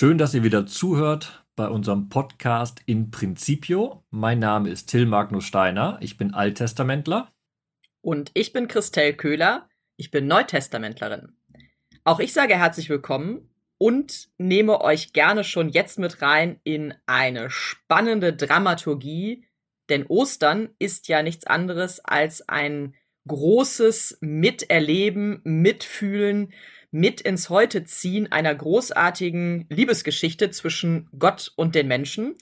Schön, dass ihr wieder zuhört bei unserem Podcast in Principio. Mein Name ist Till Magnus Steiner. Ich bin Alttestamentler. Und ich bin Christelle Köhler. Ich bin Neutestamentlerin. Auch ich sage herzlich willkommen und nehme euch gerne schon jetzt mit rein in eine spannende Dramaturgie, denn Ostern ist ja nichts anderes als ein großes Miterleben, Mitfühlen, mit ins Heute ziehen einer großartigen Liebesgeschichte zwischen Gott und den Menschen.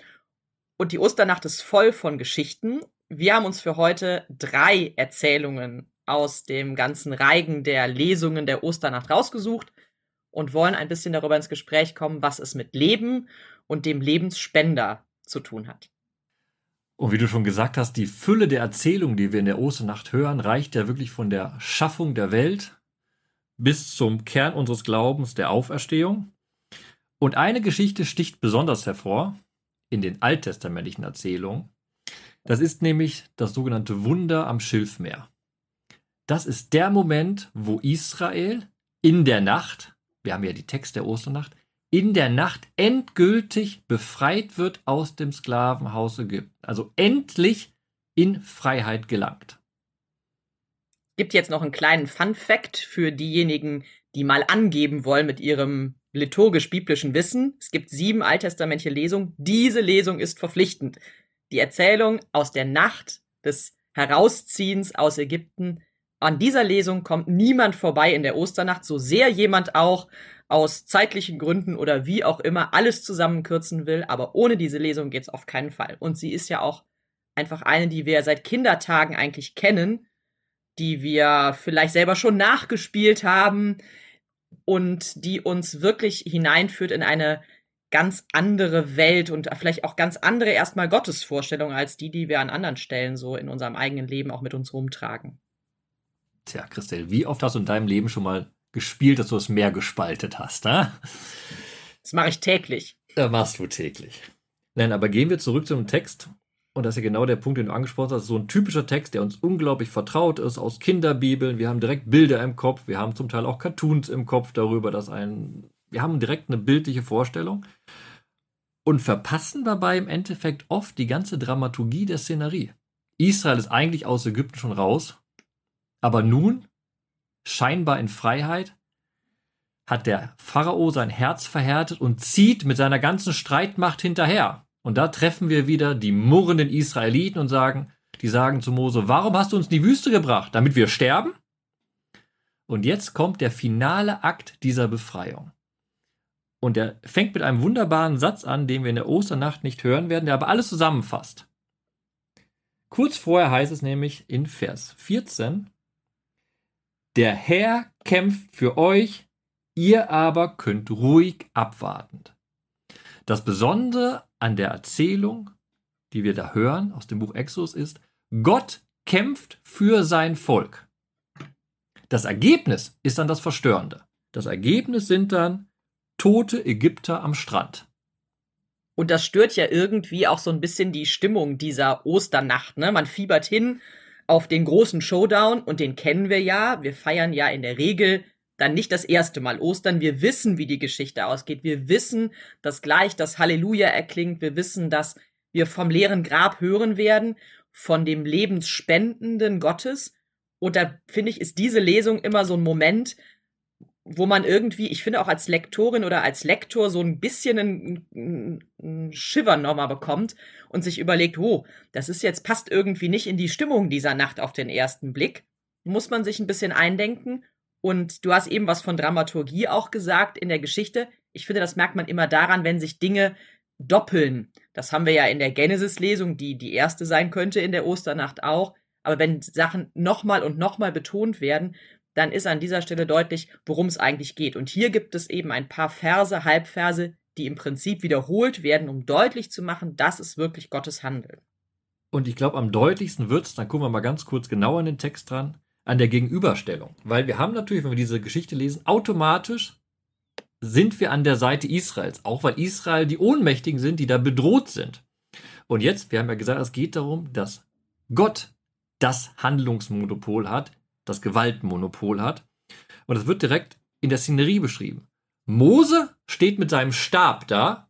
Und die Osternacht ist voll von Geschichten. Wir haben uns für heute drei Erzählungen aus dem ganzen Reigen der Lesungen der Osternacht rausgesucht und wollen ein bisschen darüber ins Gespräch kommen, was es mit Leben und dem Lebensspender zu tun hat. Und wie du schon gesagt hast, die Fülle der Erzählungen, die wir in der Osternacht hören, reicht ja wirklich von der Schaffung der Welt bis zum Kern unseres Glaubens der Auferstehung. Und eine Geschichte sticht besonders hervor in den alttestamentlichen Erzählungen. Das ist nämlich das sogenannte Wunder am Schilfmeer. Das ist der Moment, wo Israel in der Nacht, wir haben ja die Text der Osternacht, in der Nacht endgültig befreit wird aus dem Sklavenhaus Ägypten. Also endlich in Freiheit gelangt gibt jetzt noch einen kleinen Fun Fact für diejenigen, die mal angeben wollen mit ihrem liturgisch-biblischen Wissen. Es gibt sieben alttestamentliche Lesungen. Diese Lesung ist verpflichtend. Die Erzählung aus der Nacht des Herausziehens aus Ägypten. An dieser Lesung kommt niemand vorbei in der Osternacht, so sehr jemand auch aus zeitlichen Gründen oder wie auch immer alles zusammenkürzen will. Aber ohne diese Lesung geht's auf keinen Fall. Und sie ist ja auch einfach eine, die wir seit Kindertagen eigentlich kennen die wir vielleicht selber schon nachgespielt haben und die uns wirklich hineinführt in eine ganz andere Welt und vielleicht auch ganz andere erstmal Gottesvorstellungen als die, die wir an anderen Stellen so in unserem eigenen Leben auch mit uns rumtragen. Tja, Christel, wie oft hast du in deinem Leben schon mal gespielt, dass du das Meer gespaltet hast, ne? Das mache ich täglich. Das machst du täglich. Nein, aber gehen wir zurück zum Text und das ist ja genau der Punkt, den du angesprochen hast. So ein typischer Text, der uns unglaublich vertraut ist aus Kinderbibeln. Wir haben direkt Bilder im Kopf. Wir haben zum Teil auch Cartoons im Kopf darüber, dass ein. Wir haben direkt eine bildliche Vorstellung und verpassen dabei im Endeffekt oft die ganze Dramaturgie der Szenerie. Israel ist eigentlich aus Ägypten schon raus, aber nun, scheinbar in Freiheit, hat der Pharao sein Herz verhärtet und zieht mit seiner ganzen Streitmacht hinterher. Und da treffen wir wieder die murrenden Israeliten und sagen, die sagen zu Mose, warum hast du uns in die Wüste gebracht? Damit wir sterben? Und jetzt kommt der finale Akt dieser Befreiung. Und er fängt mit einem wunderbaren Satz an, den wir in der Osternacht nicht hören werden, der aber alles zusammenfasst. Kurz vorher heißt es nämlich in Vers 14, der Herr kämpft für euch, ihr aber könnt ruhig abwartend. Das Besondere an der Erzählung, die wir da hören aus dem Buch Exodus, ist, Gott kämpft für sein Volk. Das Ergebnis ist dann das Verstörende. Das Ergebnis sind dann tote Ägypter am Strand. Und das stört ja irgendwie auch so ein bisschen die Stimmung dieser Osternacht. Ne? Man fiebert hin auf den großen Showdown und den kennen wir ja. Wir feiern ja in der Regel dann nicht das erste Mal Ostern. Wir wissen, wie die Geschichte ausgeht. Wir wissen, dass gleich das Halleluja erklingt. Wir wissen, dass wir vom leeren Grab hören werden, von dem lebensspendenden Gottes. Und da finde ich, ist diese Lesung immer so ein Moment, wo man irgendwie, ich finde auch als Lektorin oder als Lektor so ein bisschen einen, einen Shiver nochmal bekommt und sich überlegt, oh, das ist jetzt, passt irgendwie nicht in die Stimmung dieser Nacht auf den ersten Blick. Muss man sich ein bisschen eindenken und du hast eben was von Dramaturgie auch gesagt in der Geschichte. Ich finde, das merkt man immer daran, wenn sich Dinge doppeln. Das haben wir ja in der Genesis-Lesung, die die erste sein könnte in der Osternacht auch. Aber wenn Sachen nochmal und nochmal betont werden, dann ist an dieser Stelle deutlich, worum es eigentlich geht. Und hier gibt es eben ein paar Verse, Halbverse, die im Prinzip wiederholt werden, um deutlich zu machen, das ist wirklich Gottes Handeln. Und ich glaube, am deutlichsten wird es, dann gucken wir mal ganz kurz genauer in den Text dran, an der Gegenüberstellung. Weil wir haben natürlich, wenn wir diese Geschichte lesen, automatisch sind wir an der Seite Israels. Auch weil Israel die Ohnmächtigen sind, die da bedroht sind. Und jetzt, wir haben ja gesagt, es geht darum, dass Gott das Handlungsmonopol hat, das Gewaltmonopol hat. Und das wird direkt in der Szenerie beschrieben. Mose steht mit seinem Stab da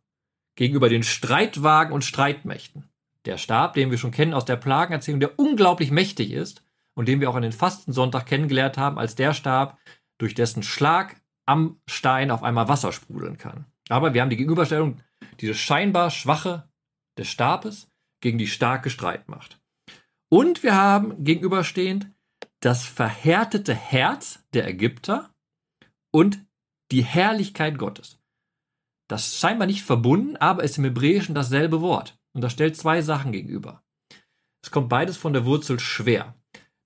gegenüber den Streitwagen und Streitmächten. Der Stab, den wir schon kennen aus der Plagenerzählung, der unglaublich mächtig ist und den wir auch an den Fastensonntag kennengelernt haben, als der Stab, durch dessen Schlag am Stein auf einmal Wasser sprudeln kann. Aber wir haben die Gegenüberstellung, diese scheinbar schwache des Stabes gegen die starke Streitmacht. Und wir haben gegenüberstehend das verhärtete Herz der Ägypter und die Herrlichkeit Gottes. Das ist scheinbar nicht verbunden, aber ist im Hebräischen dasselbe Wort. Und das stellt zwei Sachen gegenüber. Es kommt beides von der Wurzel schwer.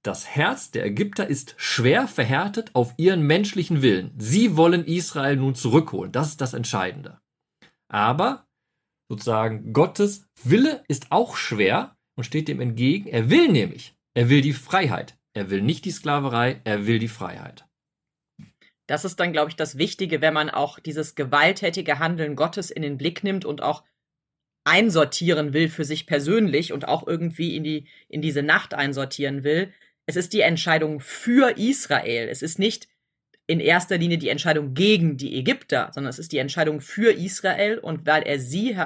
Das Herz der Ägypter ist schwer verhärtet auf ihren menschlichen Willen. Sie wollen Israel nun zurückholen. Das ist das Entscheidende. Aber sozusagen Gottes Wille ist auch schwer und steht dem entgegen. Er will nämlich, er will die Freiheit. Er will nicht die Sklaverei, er will die Freiheit. Das ist dann, glaube ich, das Wichtige, wenn man auch dieses gewalttätige Handeln Gottes in den Blick nimmt und auch einsortieren will für sich persönlich und auch irgendwie in die in diese Nacht einsortieren will. Es ist die Entscheidung für Israel. Es ist nicht in erster Linie die Entscheidung gegen die Ägypter, sondern es ist die Entscheidung für Israel und weil er sie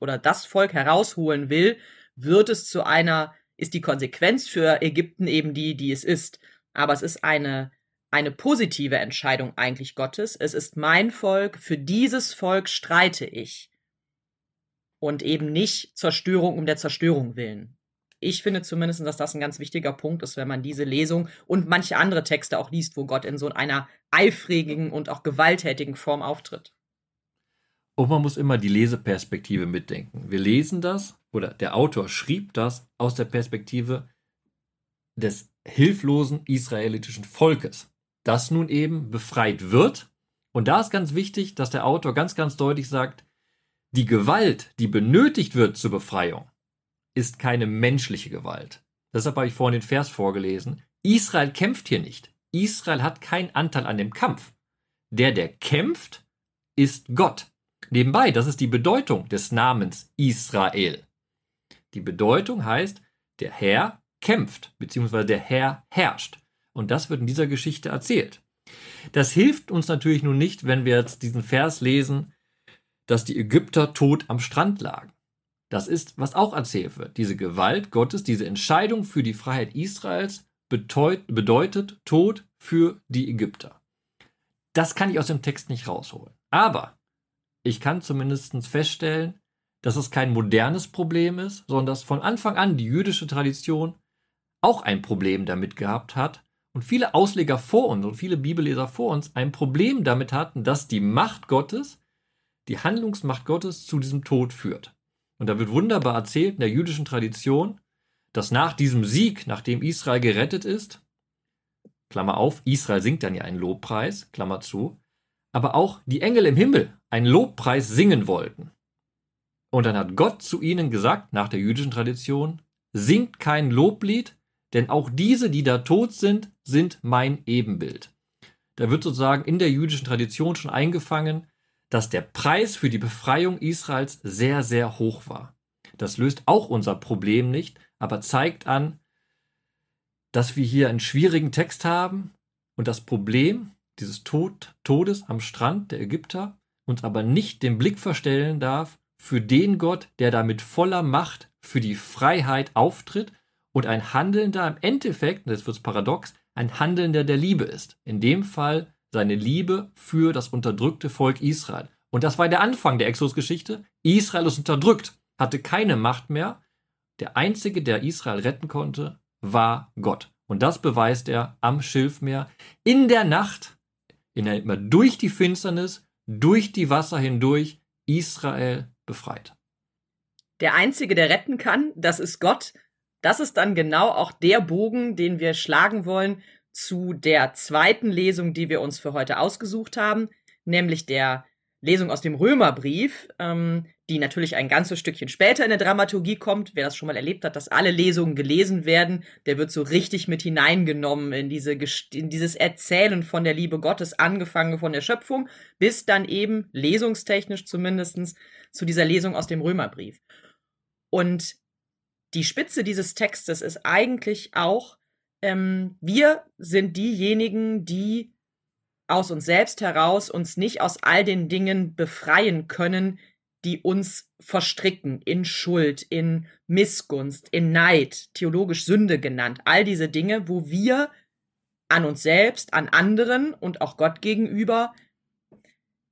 oder das Volk herausholen will, wird es zu einer ist die Konsequenz für Ägypten eben die, die es ist. Aber es ist eine, eine positive Entscheidung eigentlich Gottes. Es ist mein Volk, für dieses Volk streite ich. Und eben nicht Zerstörung um der Zerstörung willen. Ich finde zumindest, dass das ein ganz wichtiger Punkt ist, wenn man diese Lesung und manche andere Texte auch liest, wo Gott in so einer eifrigen und auch gewalttätigen Form auftritt. Und man muss immer die Leseperspektive mitdenken. Wir lesen das oder der Autor schrieb das aus der Perspektive des hilflosen israelitischen Volkes, das nun eben befreit wird. Und da ist ganz wichtig, dass der Autor ganz, ganz deutlich sagt, die Gewalt, die benötigt wird zur Befreiung, ist keine menschliche Gewalt. Deshalb habe ich vorhin den Vers vorgelesen. Israel kämpft hier nicht. Israel hat keinen Anteil an dem Kampf. Der, der kämpft, ist Gott. Nebenbei, das ist die Bedeutung des Namens Israel. Die Bedeutung heißt, der Herr kämpft, beziehungsweise der Herr herrscht. Und das wird in dieser Geschichte erzählt. Das hilft uns natürlich nun nicht, wenn wir jetzt diesen Vers lesen, dass die Ägypter tot am Strand lagen. Das ist, was auch erzählt wird. Diese Gewalt Gottes, diese Entscheidung für die Freiheit Israels bedeutet Tod für die Ägypter. Das kann ich aus dem Text nicht rausholen. Aber ich kann zumindest feststellen, dass es kein modernes Problem ist, sondern dass von Anfang an die jüdische Tradition auch ein Problem damit gehabt hat und viele Ausleger vor uns und viele Bibelleser vor uns ein Problem damit hatten, dass die Macht Gottes, die Handlungsmacht Gottes zu diesem Tod führt. Und da wird wunderbar erzählt in der jüdischen Tradition, dass nach diesem Sieg, nachdem Israel gerettet ist, Klammer auf, Israel singt dann ja einen Lobpreis, Klammer zu, aber auch die Engel im Himmel einen Lobpreis singen wollten. Und dann hat Gott zu ihnen gesagt, nach der jüdischen Tradition, singt kein Loblied, denn auch diese, die da tot sind, sind mein Ebenbild. Da wird sozusagen in der jüdischen Tradition schon eingefangen, dass der Preis für die Befreiung Israels sehr, sehr hoch war. Das löst auch unser Problem nicht, aber zeigt an, dass wir hier einen schwierigen Text haben und das Problem dieses Tod, Todes am Strand der Ägypter uns aber nicht den Blick verstellen darf für den Gott, der da mit voller Macht für die Freiheit auftritt und ein Handelnder im Endeffekt, und jetzt wird es paradox, ein Handelnder der Liebe ist. In dem Fall seine Liebe für das unterdrückte Volk Israel. Und das war der Anfang der Exodus-Geschichte. Israel ist unterdrückt, hatte keine Macht mehr. Der Einzige, der Israel retten konnte, war Gott. Und das beweist er am Schilfmeer in der Nacht, in der, durch die Finsternis, durch die Wasser hindurch. Israel befreit. Der Einzige, der retten kann, das ist Gott. Das ist dann genau auch der Bogen, den wir schlagen wollen zu der zweiten Lesung, die wir uns für heute ausgesucht haben, nämlich der Lesung aus dem Römerbrief, ähm, die natürlich ein ganzes Stückchen später in der Dramaturgie kommt. Wer das schon mal erlebt hat, dass alle Lesungen gelesen werden, der wird so richtig mit hineingenommen in, diese, in dieses Erzählen von der Liebe Gottes, angefangen von der Schöpfung, bis dann eben, lesungstechnisch zumindestens zu dieser Lesung aus dem Römerbrief. Und die Spitze dieses Textes ist eigentlich auch, ähm, wir sind diejenigen, die aus uns selbst heraus uns nicht aus all den Dingen befreien können, die uns verstricken in Schuld, in Missgunst, in Neid, theologisch Sünde genannt. All diese Dinge, wo wir an uns selbst, an anderen und auch Gott gegenüber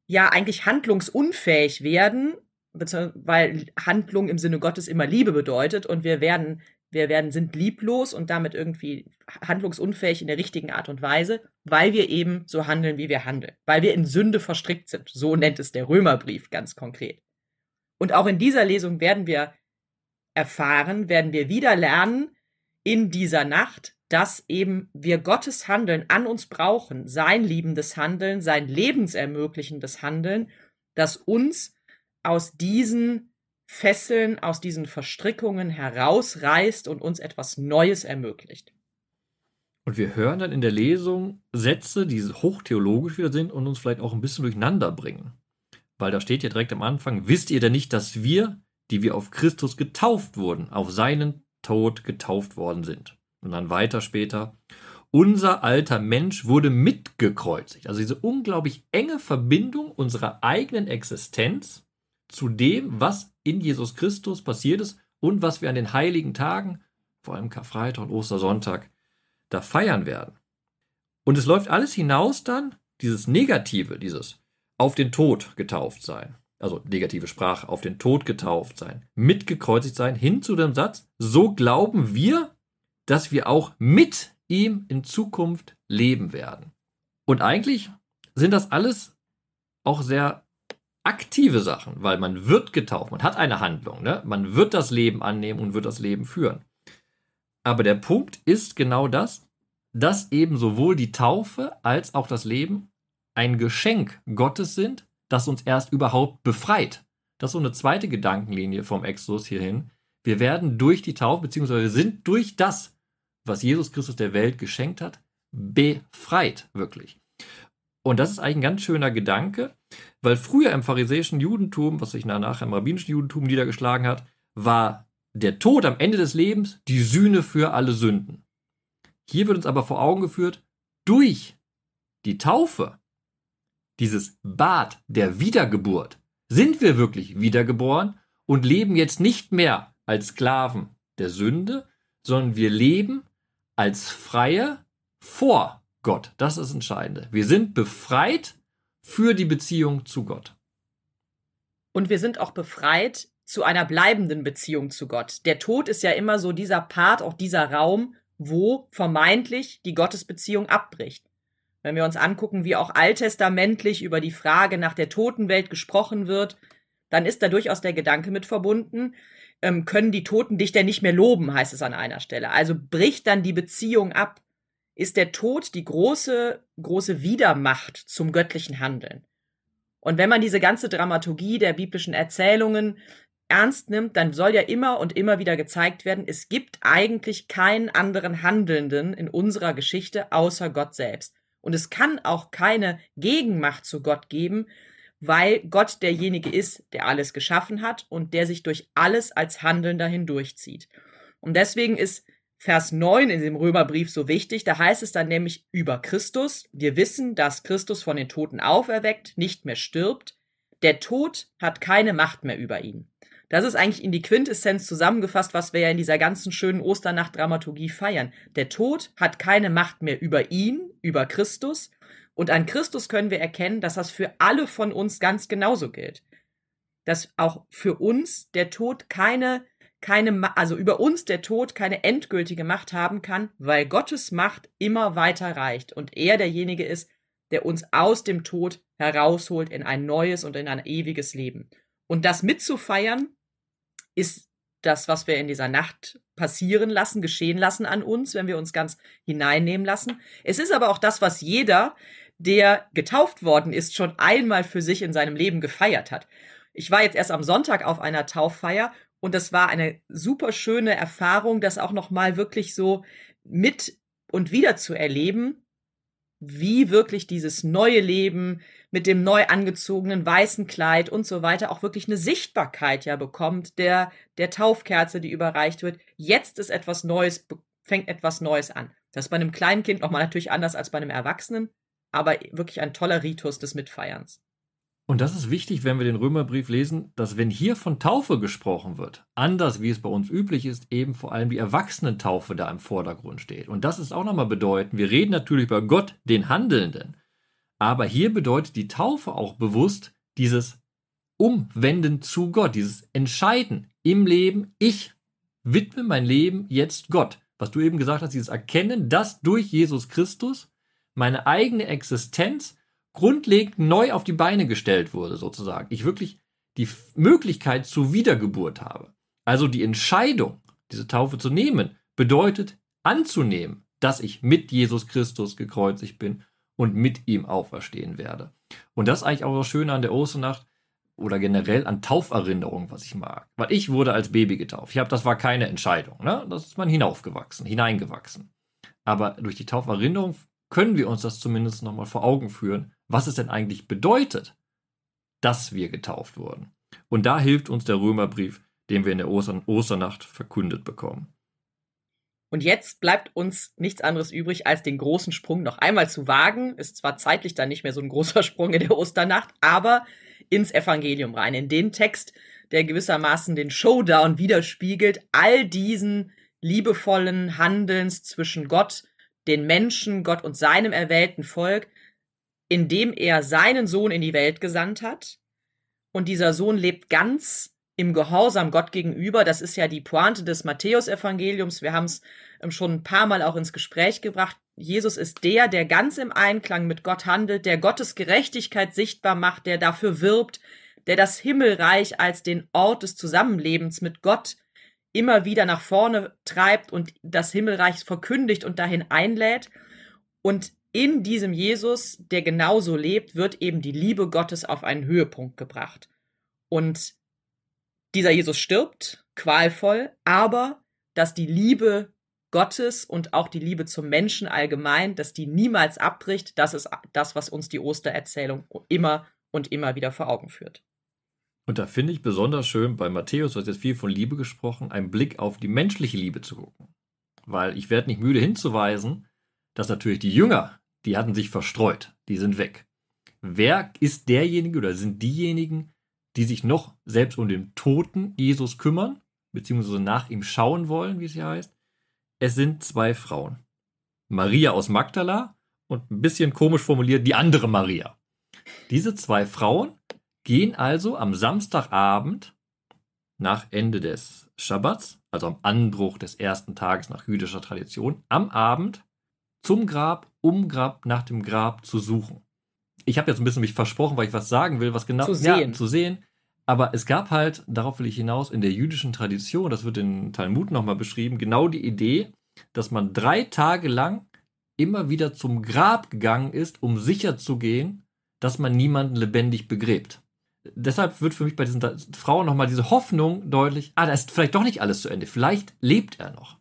ja eigentlich handlungsunfähig werden, weil Handlung im Sinne Gottes immer Liebe bedeutet und wir werden wir werden, sind lieblos und damit irgendwie handlungsunfähig in der richtigen Art und Weise, weil wir eben so handeln, wie wir handeln, weil wir in Sünde verstrickt sind. So nennt es der Römerbrief ganz konkret. Und auch in dieser Lesung werden wir erfahren, werden wir wieder lernen in dieser Nacht, dass eben wir Gottes Handeln an uns brauchen, sein liebendes Handeln, sein lebensermöglichendes Handeln, das uns aus diesen Fesseln aus diesen Verstrickungen herausreißt und uns etwas Neues ermöglicht. Und wir hören dann in der Lesung Sätze, die hochtheologisch wieder sind und uns vielleicht auch ein bisschen durcheinander bringen. Weil da steht ja direkt am Anfang, wisst ihr denn nicht, dass wir, die wir auf Christus getauft wurden, auf seinen Tod getauft worden sind? Und dann weiter später, unser alter Mensch wurde mitgekreuzigt. Also diese unglaublich enge Verbindung unserer eigenen Existenz zu dem, was in Jesus Christus passiert ist und was wir an den heiligen Tagen, vor allem Karfreitag und Ostersonntag, da feiern werden. Und es läuft alles hinaus dann, dieses Negative, dieses auf den Tod getauft sein, also negative Sprache, auf den Tod getauft sein, mitgekreuzigt sein, hin zu dem Satz, so glauben wir, dass wir auch mit ihm in Zukunft leben werden. Und eigentlich sind das alles auch sehr aktive Sachen, weil man wird getauft, man hat eine Handlung, ne? man wird das Leben annehmen und wird das Leben führen. Aber der Punkt ist genau das, dass eben sowohl die Taufe als auch das Leben ein Geschenk Gottes sind, das uns erst überhaupt befreit. Das ist so eine zweite Gedankenlinie vom Exodus hierhin. Wir werden durch die Taufe, beziehungsweise sind durch das, was Jesus Christus der Welt geschenkt hat, befreit, wirklich. Und das ist eigentlich ein ganz schöner Gedanke, weil früher im pharisäischen Judentum, was sich nachher im rabbinischen Judentum niedergeschlagen hat, war der Tod am Ende des Lebens die Sühne für alle Sünden. Hier wird uns aber vor Augen geführt, durch die Taufe, dieses Bad der Wiedergeburt, sind wir wirklich wiedergeboren und leben jetzt nicht mehr als Sklaven der Sünde, sondern wir leben als Freie vor Gott. Das ist das Entscheidende. Wir sind befreit für die Beziehung zu Gott. Und wir sind auch befreit zu einer bleibenden Beziehung zu Gott. Der Tod ist ja immer so dieser Part, auch dieser Raum, wo vermeintlich die Gottesbeziehung abbricht. Wenn wir uns angucken, wie auch alttestamentlich über die Frage nach der Totenwelt gesprochen wird, dann ist da durchaus der Gedanke mit verbunden, ähm, können die Toten dich denn nicht mehr loben, heißt es an einer Stelle. Also bricht dann die Beziehung ab ist der Tod die große, große Widermacht zum göttlichen Handeln. Und wenn man diese ganze Dramaturgie der biblischen Erzählungen ernst nimmt, dann soll ja immer und immer wieder gezeigt werden, es gibt eigentlich keinen anderen Handelnden in unserer Geschichte außer Gott selbst. Und es kann auch keine Gegenmacht zu Gott geben, weil Gott derjenige ist, der alles geschaffen hat und der sich durch alles als Handelnder hindurchzieht. Und deswegen ist Vers 9 in dem Römerbrief so wichtig. Da heißt es dann nämlich über Christus. Wir wissen, dass Christus von den Toten auferweckt, nicht mehr stirbt. Der Tod hat keine Macht mehr über ihn. Das ist eigentlich in die Quintessenz zusammengefasst, was wir ja in dieser ganzen schönen Osternacht-Dramaturgie feiern. Der Tod hat keine Macht mehr über ihn, über Christus. Und an Christus können wir erkennen, dass das für alle von uns ganz genauso gilt. Dass auch für uns der Tod keine keine, also über uns der Tod keine endgültige Macht haben kann, weil Gottes Macht immer weiter reicht und er derjenige ist, der uns aus dem Tod herausholt in ein neues und in ein ewiges Leben. Und das mitzufeiern ist das, was wir in dieser Nacht passieren lassen, geschehen lassen an uns, wenn wir uns ganz hineinnehmen lassen. Es ist aber auch das, was jeder, der getauft worden ist, schon einmal für sich in seinem Leben gefeiert hat. Ich war jetzt erst am Sonntag auf einer Tauffeier und das war eine super schöne Erfahrung, das auch nochmal wirklich so mit und wieder zu erleben, wie wirklich dieses neue Leben mit dem neu angezogenen weißen Kleid und so weiter auch wirklich eine Sichtbarkeit ja bekommt, der, der Taufkerze, die überreicht wird. Jetzt ist etwas Neues, fängt etwas Neues an. Das ist bei einem kleinen Kind nochmal natürlich anders als bei einem Erwachsenen. aber wirklich ein toller Ritus des Mitfeierns. Und das ist wichtig, wenn wir den Römerbrief lesen, dass wenn hier von Taufe gesprochen wird, anders wie es bei uns üblich ist, eben vor allem die Erwachsenentaufe da im Vordergrund steht. Und das ist auch nochmal bedeutend, wir reden natürlich über Gott, den Handelnden. Aber hier bedeutet die Taufe auch bewusst dieses Umwenden zu Gott, dieses Entscheiden im Leben, ich widme mein Leben jetzt Gott. Was du eben gesagt hast, dieses Erkennen, dass durch Jesus Christus meine eigene Existenz grundlegend neu auf die Beine gestellt wurde, sozusagen. Ich wirklich die Möglichkeit zur Wiedergeburt habe. Also die Entscheidung, diese Taufe zu nehmen, bedeutet anzunehmen, dass ich mit Jesus Christus gekreuzigt bin und mit ihm auferstehen werde. Und das ist eigentlich auch das Schöne an der Osternacht oder generell an Tauferinnerungen, was ich mag. Weil ich wurde als Baby getauft. Ich habe, das war keine Entscheidung, ne? Das ist man hinaufgewachsen, hineingewachsen. Aber durch die Tauferinnerung können wir uns das zumindest nochmal vor Augen führen, was es denn eigentlich bedeutet, dass wir getauft wurden. Und da hilft uns der Römerbrief, den wir in der Ostern Osternacht verkündet bekommen. Und jetzt bleibt uns nichts anderes übrig, als den großen Sprung noch einmal zu wagen. Ist zwar zeitlich dann nicht mehr so ein großer Sprung in der Osternacht, aber ins Evangelium rein, in den Text, der gewissermaßen den Showdown widerspiegelt, all diesen liebevollen Handelns zwischen Gott den Menschen, Gott und seinem erwählten Volk, indem er seinen Sohn in die Welt gesandt hat. Und dieser Sohn lebt ganz im Gehorsam Gott gegenüber. Das ist ja die Pointe des Matthäusevangeliums. Wir haben es ähm, schon ein paar Mal auch ins Gespräch gebracht. Jesus ist der, der ganz im Einklang mit Gott handelt, der Gottes Gerechtigkeit sichtbar macht, der dafür wirbt, der das Himmelreich als den Ort des Zusammenlebens mit Gott immer wieder nach vorne treibt und das Himmelreich verkündigt und dahin einlädt. Und in diesem Jesus, der genauso lebt, wird eben die Liebe Gottes auf einen Höhepunkt gebracht. Und dieser Jesus stirbt, qualvoll, aber dass die Liebe Gottes und auch die Liebe zum Menschen allgemein, dass die niemals abbricht, das ist das, was uns die Ostererzählung immer und immer wieder vor Augen führt. Und da finde ich besonders schön bei Matthäus, du hast jetzt viel von Liebe gesprochen, einen Blick auf die menschliche Liebe zu gucken. Weil ich werde nicht müde hinzuweisen, dass natürlich die Jünger, die hatten sich verstreut, die sind weg. Wer ist derjenige oder sind diejenigen, die sich noch selbst um den toten Jesus kümmern, beziehungsweise nach ihm schauen wollen, wie es hier heißt? Es sind zwei Frauen. Maria aus Magdala und ein bisschen komisch formuliert die andere Maria. Diese zwei Frauen gehen also am Samstagabend nach Ende des Schabbats, also am Anbruch des ersten Tages nach jüdischer Tradition, am Abend zum Grab, um Grab nach dem Grab zu suchen. Ich habe jetzt ein bisschen mich versprochen, weil ich was sagen will, was genau zu sehen. Ja, zu sehen. Aber es gab halt, darauf will ich hinaus, in der jüdischen Tradition, das wird in Talmud nochmal beschrieben, genau die Idee, dass man drei Tage lang immer wieder zum Grab gegangen ist, um sicher zu gehen, dass man niemanden lebendig begräbt deshalb wird für mich bei diesen Frauen nochmal diese Hoffnung deutlich, ah, da ist vielleicht doch nicht alles zu Ende. Vielleicht lebt er noch.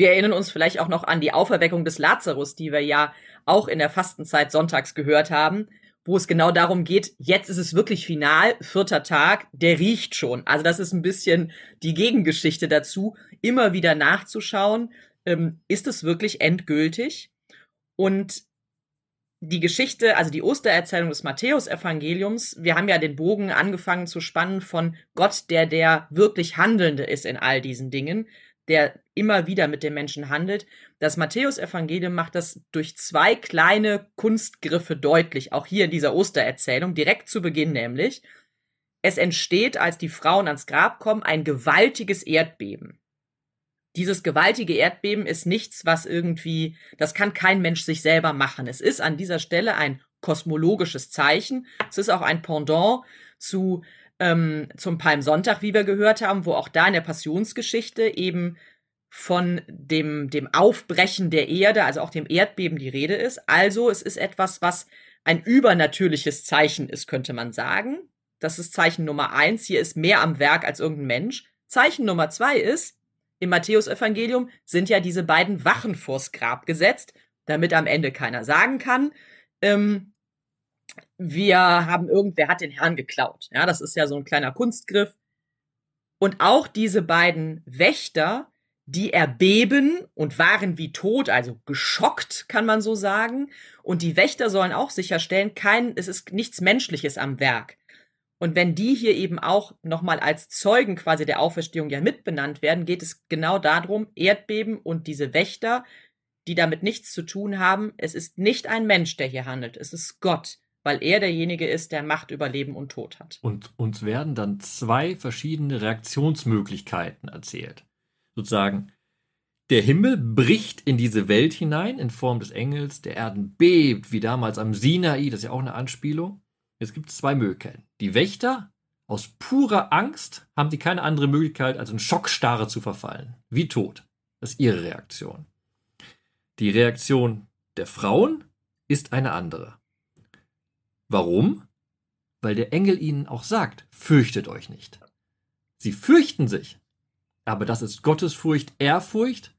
Wir erinnern uns vielleicht auch noch an die Auferweckung des Lazarus, die wir ja auch in der Fastenzeit sonntags gehört haben, wo es genau darum geht, jetzt ist es wirklich final, vierter Tag, der riecht schon. Also das ist ein bisschen die Gegengeschichte dazu, immer wieder nachzuschauen, ähm, ist es wirklich endgültig? Und die Geschichte, also die Ostererzählung des Matthäusevangeliums, wir haben ja den Bogen angefangen zu spannen von Gott, der der wirklich Handelnde ist in all diesen Dingen, der immer wieder mit den Menschen handelt. Das Matthäusevangelium macht das durch zwei kleine Kunstgriffe deutlich, auch hier in dieser Ostererzählung, direkt zu Beginn nämlich. Es entsteht, als die Frauen ans Grab kommen, ein gewaltiges Erdbeben dieses gewaltige Erdbeben ist nichts, was irgendwie, das kann kein Mensch sich selber machen. Es ist an dieser Stelle ein kosmologisches Zeichen. Es ist auch ein Pendant zu ähm, zum Palmsonntag, wie wir gehört haben, wo auch da in der Passionsgeschichte eben von dem, dem Aufbrechen der Erde, also auch dem Erdbeben die Rede ist. Also es ist etwas, was ein übernatürliches Zeichen ist, könnte man sagen. Das ist Zeichen Nummer eins. Hier ist mehr am Werk als irgendein Mensch. Zeichen Nummer zwei ist, im Matthäusevangelium sind ja diese beiden Wachen vors Grab gesetzt, damit am Ende keiner sagen kann, ähm, wir haben irgendwer hat den Herrn geklaut. Ja, das ist ja so ein kleiner Kunstgriff. Und auch diese beiden Wächter, die erbeben und waren wie tot, also geschockt, kann man so sagen. Und die Wächter sollen auch sicherstellen, kein, es ist nichts Menschliches am Werk. Und wenn die hier eben auch nochmal als Zeugen quasi der Auferstehung ja mitbenannt werden, geht es genau darum, Erdbeben und diese Wächter, die damit nichts zu tun haben, es ist nicht ein Mensch, der hier handelt, es ist Gott, weil er derjenige ist, der Macht über Leben und Tod hat. Und uns werden dann zwei verschiedene Reaktionsmöglichkeiten erzählt. Sozusagen, der Himmel bricht in diese Welt hinein in Form des Engels, der Erden bebt, wie damals am Sinai, das ist ja auch eine Anspielung. Es gibt zwei Möglichkeiten. Die Wächter, aus purer Angst, haben sie keine andere Möglichkeit, als in Schockstarre zu verfallen. Wie tot. Das ist ihre Reaktion. Die Reaktion der Frauen ist eine andere. Warum? Weil der Engel ihnen auch sagt, fürchtet euch nicht. Sie fürchten sich. Aber das ist Gottesfurcht, Ehrfurcht.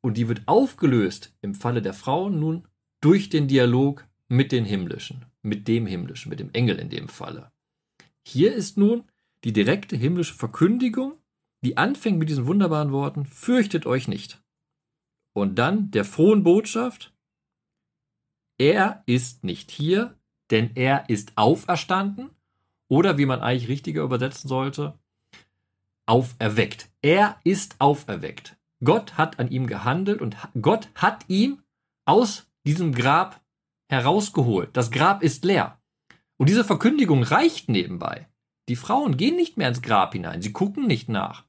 Und die wird aufgelöst im Falle der Frauen nun durch den Dialog mit den Himmlischen mit dem Himmlischen, mit dem Engel in dem Falle. Hier ist nun die direkte himmlische Verkündigung, die anfängt mit diesen wunderbaren Worten, fürchtet euch nicht. Und dann der frohen Botschaft, er ist nicht hier, denn er ist auferstanden, oder wie man eigentlich richtiger übersetzen sollte, auferweckt. Er ist auferweckt. Gott hat an ihm gehandelt und Gott hat ihm aus diesem Grab herausgeholt. Das Grab ist leer. Und diese Verkündigung reicht nebenbei. Die Frauen gehen nicht mehr ins Grab hinein, sie gucken nicht nach.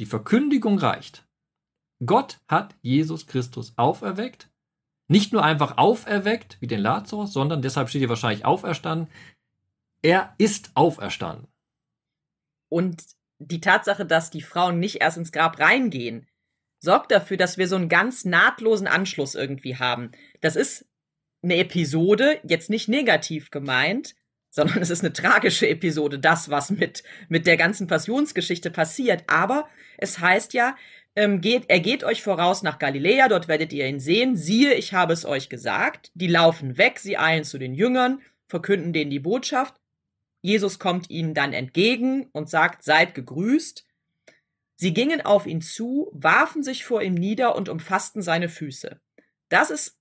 Die Verkündigung reicht. Gott hat Jesus Christus auferweckt. Nicht nur einfach auferweckt, wie den Lazarus, sondern deshalb steht hier wahrscheinlich auferstanden. Er ist auferstanden. Und die Tatsache, dass die Frauen nicht erst ins Grab reingehen, sorgt dafür, dass wir so einen ganz nahtlosen Anschluss irgendwie haben. Das ist eine Episode, jetzt nicht negativ gemeint, sondern es ist eine tragische Episode, das, was mit, mit der ganzen Passionsgeschichte passiert. Aber es heißt ja, ähm, geht, er geht euch voraus nach Galiläa, dort werdet ihr ihn sehen. Siehe, ich habe es euch gesagt. Die laufen weg, sie eilen zu den Jüngern, verkünden denen die Botschaft. Jesus kommt ihnen dann entgegen und sagt, seid gegrüßt. Sie gingen auf ihn zu, warfen sich vor ihm nieder und umfassten seine Füße. Das ist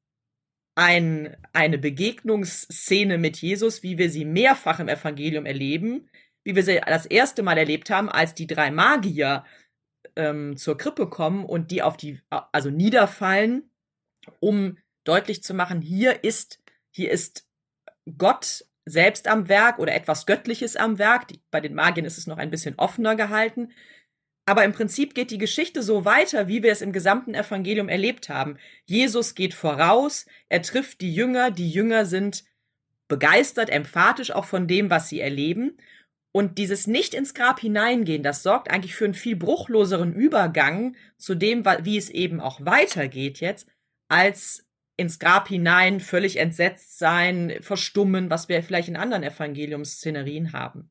ein, eine Begegnungsszene mit Jesus, wie wir sie mehrfach im Evangelium erleben, wie wir sie das erste Mal erlebt haben, als die drei Magier ähm, zur Krippe kommen und die auf die, also niederfallen, um deutlich zu machen, hier ist, hier ist Gott selbst am Werk oder etwas Göttliches am Werk. Bei den Magiern ist es noch ein bisschen offener gehalten. Aber im Prinzip geht die Geschichte so weiter, wie wir es im gesamten Evangelium erlebt haben. Jesus geht voraus, er trifft die Jünger, die Jünger sind begeistert, emphatisch auch von dem, was sie erleben. Und dieses nicht ins Grab hineingehen, das sorgt eigentlich für einen viel bruchloseren Übergang zu dem, wie es eben auch weitergeht jetzt, als ins Grab hinein, völlig entsetzt sein, verstummen, was wir vielleicht in anderen Evangeliumsszenerien haben.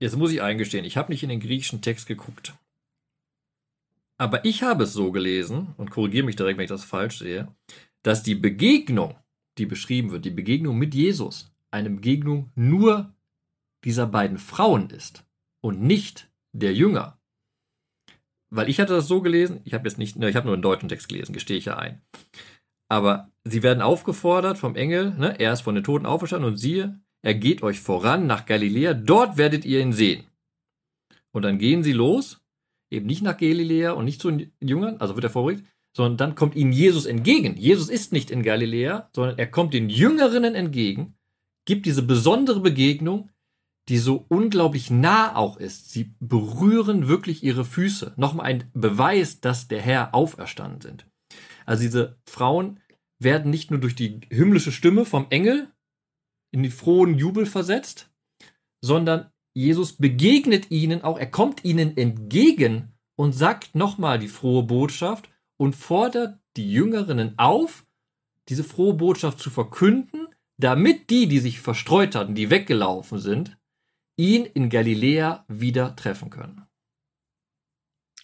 Jetzt muss ich eingestehen, ich habe nicht in den griechischen Text geguckt. Aber ich habe es so gelesen, und korrigiere mich direkt, wenn ich das falsch sehe, dass die Begegnung, die beschrieben wird, die Begegnung mit Jesus, eine Begegnung nur dieser beiden Frauen ist und nicht der Jünger. Weil ich hatte das so gelesen, ich habe jetzt nicht, ne, ich habe nur einen deutschen Text gelesen, gestehe ich ja ein. Aber sie werden aufgefordert vom Engel, ne, er ist von den Toten auferstanden und siehe, er geht euch voran nach Galiläa, dort werdet ihr ihn sehen. Und dann gehen sie los eben nicht nach Galiläa und nicht zu den Jüngern, also wird er vorbereitet, sondern dann kommt ihnen Jesus entgegen. Jesus ist nicht in Galiläa, sondern er kommt den Jüngerinnen entgegen, gibt diese besondere Begegnung, die so unglaublich nah auch ist. Sie berühren wirklich ihre Füße. Nochmal ein Beweis, dass der Herr auferstanden sind. Also diese Frauen werden nicht nur durch die himmlische Stimme vom Engel in die frohen Jubel versetzt, sondern Jesus begegnet ihnen auch, er kommt ihnen entgegen und sagt nochmal die frohe Botschaft und fordert die Jüngerinnen auf, diese frohe Botschaft zu verkünden, damit die, die sich verstreut hatten, die weggelaufen sind, ihn in Galiläa wieder treffen können.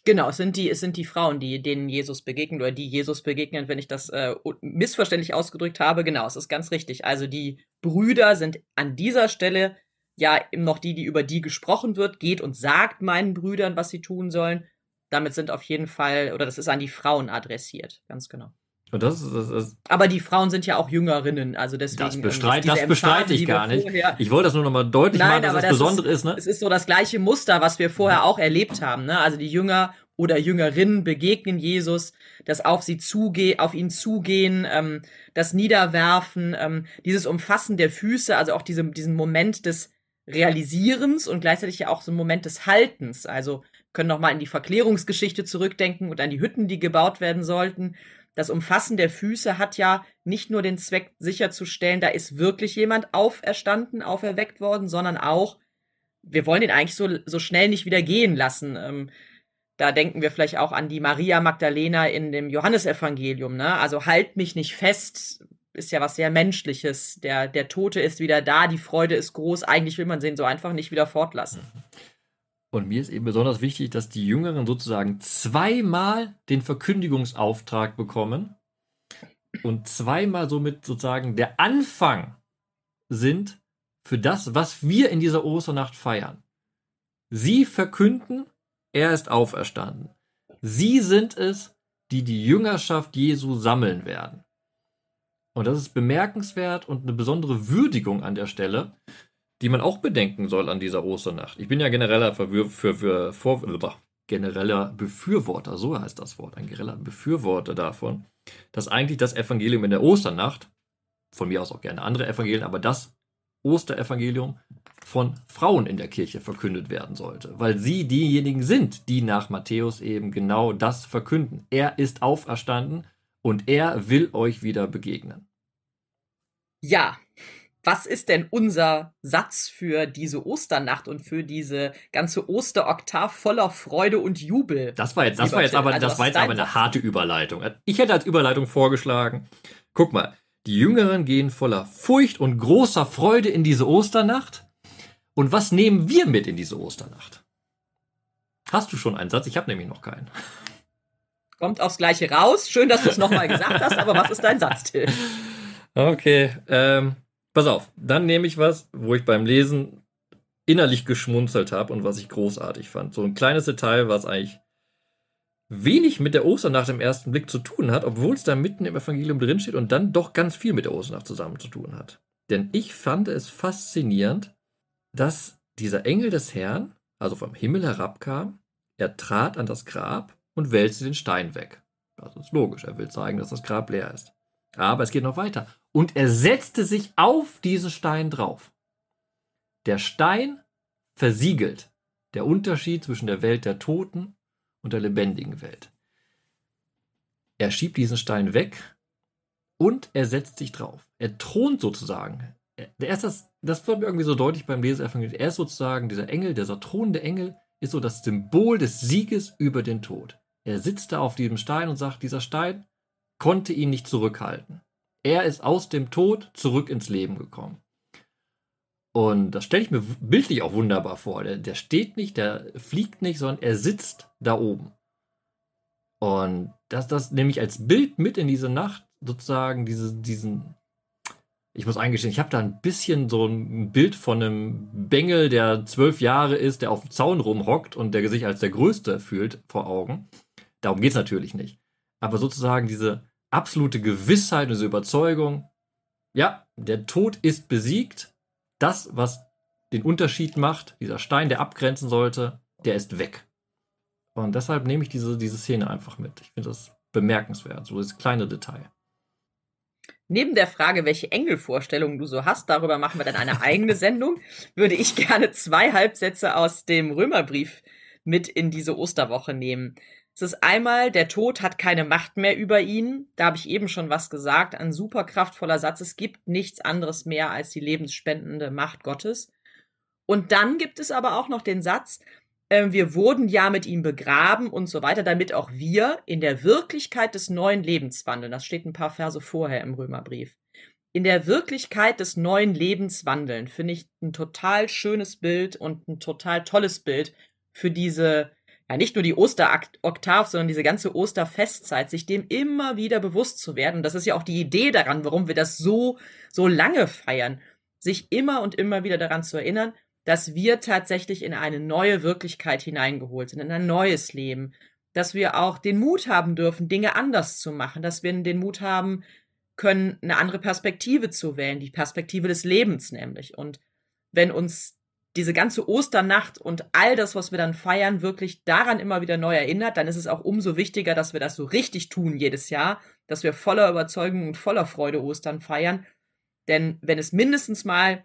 Genau, es sind die, es sind die Frauen, die denen Jesus begegnet oder die Jesus begegnen, wenn ich das äh, missverständlich ausgedrückt habe. Genau, es ist ganz richtig. Also die Brüder sind an dieser Stelle ja noch die, die über die gesprochen wird, geht und sagt meinen Brüdern, was sie tun sollen. damit sind auf jeden Fall, oder das ist an die Frauen adressiert, ganz genau. Das ist, das ist, Aber die Frauen sind ja auch Jüngerinnen, also deswegen. das, ähm, bestreit, ist das bestreite ich gar nicht. Ich wollte das nur nochmal deutlich machen, dass aber das Besondere ist, ne? Es ist so das gleiche Muster, was wir vorher auch erlebt haben. Ne? Also die Jünger oder Jüngerinnen begegnen Jesus, das auf sie zuge auf ihn zugehen, ähm, das Niederwerfen, ähm, dieses Umfassen der Füße, also auch diese, diesen Moment des Realisierens und gleichzeitig ja auch so ein Moment des Haltens. Also können noch mal in die Verklärungsgeschichte zurückdenken und an die Hütten, die gebaut werden sollten. Das Umfassen der Füße hat ja nicht nur den Zweck sicherzustellen, da ist wirklich jemand auferstanden, auferweckt worden, sondern auch, wir wollen ihn eigentlich so, so schnell nicht wieder gehen lassen. Ähm, da denken wir vielleicht auch an die Maria Magdalena in dem Johannesevangelium. Ne? Also halt mich nicht fest, ist ja was sehr Menschliches. Der, der Tote ist wieder da, die Freude ist groß. Eigentlich will man den so einfach nicht wieder fortlassen. Und mir ist eben besonders wichtig, dass die Jüngeren sozusagen zweimal den Verkündigungsauftrag bekommen und zweimal somit sozusagen der Anfang sind für das, was wir in dieser Osternacht feiern. Sie verkünden, er ist auferstanden. Sie sind es, die die Jüngerschaft Jesu sammeln werden. Und das ist bemerkenswert und eine besondere Würdigung an der Stelle, die man auch bedenken soll an dieser Osternacht. Ich bin ja genereller Verwür für, für, vor, genereller Befürworter, so heißt das Wort, ein genereller Befürworter davon, dass eigentlich das Evangelium in der Osternacht, von mir aus auch gerne andere Evangelien, aber das Osterevangelium von Frauen in der Kirche verkündet werden sollte, weil sie diejenigen sind, die nach Matthäus eben genau das verkünden. Er ist auferstanden und er will euch wieder begegnen. Ja, was ist denn unser Satz für diese Osternacht und für diese ganze Osteroktav voller Freude und Jubel? Das war jetzt, das war jetzt aber, also das war jetzt aber eine Satz? harte Überleitung. Ich hätte als Überleitung vorgeschlagen, guck mal, die Jüngeren gehen voller Furcht und großer Freude in diese Osternacht. Und was nehmen wir mit in diese Osternacht? Hast du schon einen Satz? Ich habe nämlich noch keinen. Kommt aufs Gleiche raus. Schön, dass du es nochmal gesagt hast, aber was ist dein Satz, Till? Okay, ähm, pass auf. Dann nehme ich was, wo ich beim Lesen innerlich geschmunzelt habe und was ich großartig fand. So ein kleines Detail, was eigentlich wenig mit der Osternacht im ersten Blick zu tun hat, obwohl es da mitten im Evangelium drinsteht und dann doch ganz viel mit der Osternacht zusammen zu tun hat. Denn ich fand es faszinierend, dass dieser Engel des Herrn, also vom Himmel herabkam, er trat an das Grab und wälzte den Stein weg. Das ist logisch, er will zeigen, dass das Grab leer ist. Aber es geht noch weiter. Und er setzte sich auf diesen Stein drauf. Der Stein versiegelt der Unterschied zwischen der Welt der Toten und der lebendigen Welt. Er schiebt diesen Stein weg und er setzt sich drauf. Er thront sozusagen. Er ist das, das wird mir irgendwie so deutlich beim Lesen Evangelium. Er ist sozusagen dieser Engel, dieser thronende Engel, ist so das Symbol des Sieges über den Tod. Er sitzt da auf diesem Stein und sagt, dieser Stein konnte ihn nicht zurückhalten. Er ist aus dem Tod zurück ins Leben gekommen. Und das stelle ich mir bildlich auch wunderbar vor. Der, der steht nicht, der fliegt nicht, sondern er sitzt da oben. Und das, das nehme ich als Bild mit in diese Nacht, sozusagen diese, diesen. Ich muss eingestehen, ich habe da ein bisschen so ein Bild von einem Bengel, der zwölf Jahre ist, der auf dem Zaun rumhockt und der sich als der Größte fühlt vor Augen. Darum geht es natürlich nicht. Aber sozusagen diese absolute Gewissheit und diese Überzeugung, ja, der Tod ist besiegt. Das, was den Unterschied macht, dieser Stein, der abgrenzen sollte, der ist weg. Und deshalb nehme ich diese, diese Szene einfach mit. Ich finde das bemerkenswert, so das kleine Detail. Neben der Frage, welche Engelvorstellungen du so hast, darüber machen wir dann eine eigene Sendung, würde ich gerne zwei Halbsätze aus dem Römerbrief mit in diese Osterwoche nehmen. Es ist einmal, der Tod hat keine Macht mehr über ihn. Da habe ich eben schon was gesagt. Ein super kraftvoller Satz. Es gibt nichts anderes mehr als die lebensspendende Macht Gottes. Und dann gibt es aber auch noch den Satz, äh, wir wurden ja mit ihm begraben und so weiter, damit auch wir in der Wirklichkeit des neuen Lebens wandeln. Das steht ein paar Verse vorher im Römerbrief. In der Wirklichkeit des neuen Lebens wandeln, finde ich ein total schönes Bild und ein total tolles Bild für diese, ja nicht nur die Osteroktav, sondern diese ganze Osterfestzeit, sich dem immer wieder bewusst zu werden. Und das ist ja auch die Idee daran, warum wir das so, so lange feiern, sich immer und immer wieder daran zu erinnern, dass wir tatsächlich in eine neue Wirklichkeit hineingeholt sind, in ein neues Leben, dass wir auch den Mut haben dürfen, Dinge anders zu machen, dass wir den Mut haben können, eine andere Perspektive zu wählen, die Perspektive des Lebens nämlich. Und wenn uns diese ganze Osternacht und all das, was wir dann feiern, wirklich daran immer wieder neu erinnert, dann ist es auch umso wichtiger, dass wir das so richtig tun jedes Jahr, dass wir voller Überzeugung und voller Freude Ostern feiern. Denn wenn es mindestens mal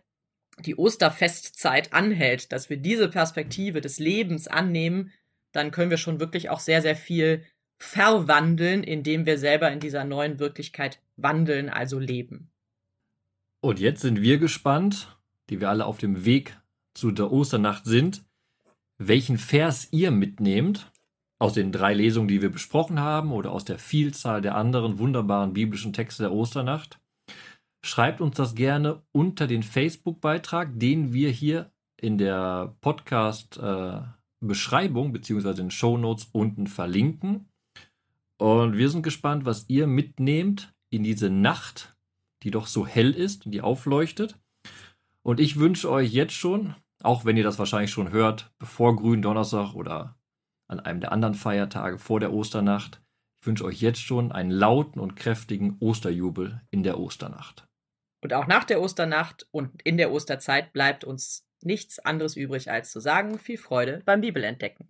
die Osterfestzeit anhält, dass wir diese Perspektive des Lebens annehmen, dann können wir schon wirklich auch sehr, sehr viel verwandeln, indem wir selber in dieser neuen Wirklichkeit wandeln, also leben. Und jetzt sind wir gespannt, die wir alle auf dem Weg zu der Osternacht sind, welchen Vers ihr mitnehmt aus den drei Lesungen, die wir besprochen haben oder aus der Vielzahl der anderen wunderbaren biblischen Texte der Osternacht. Schreibt uns das gerne unter den Facebook-Beitrag, den wir hier in der Podcast-Beschreibung bzw. in den Show Notes unten verlinken. Und wir sind gespannt, was ihr mitnehmt in diese Nacht, die doch so hell ist und die aufleuchtet. Und ich wünsche euch jetzt schon, auch wenn ihr das wahrscheinlich schon hört, bevor Gründonnerstag oder an einem der anderen Feiertage vor der Osternacht, ich wünsche euch jetzt schon einen lauten und kräftigen Osterjubel in der Osternacht. Und auch nach der Osternacht und in der Osterzeit bleibt uns nichts anderes übrig, als zu sagen, viel Freude beim Bibelentdecken.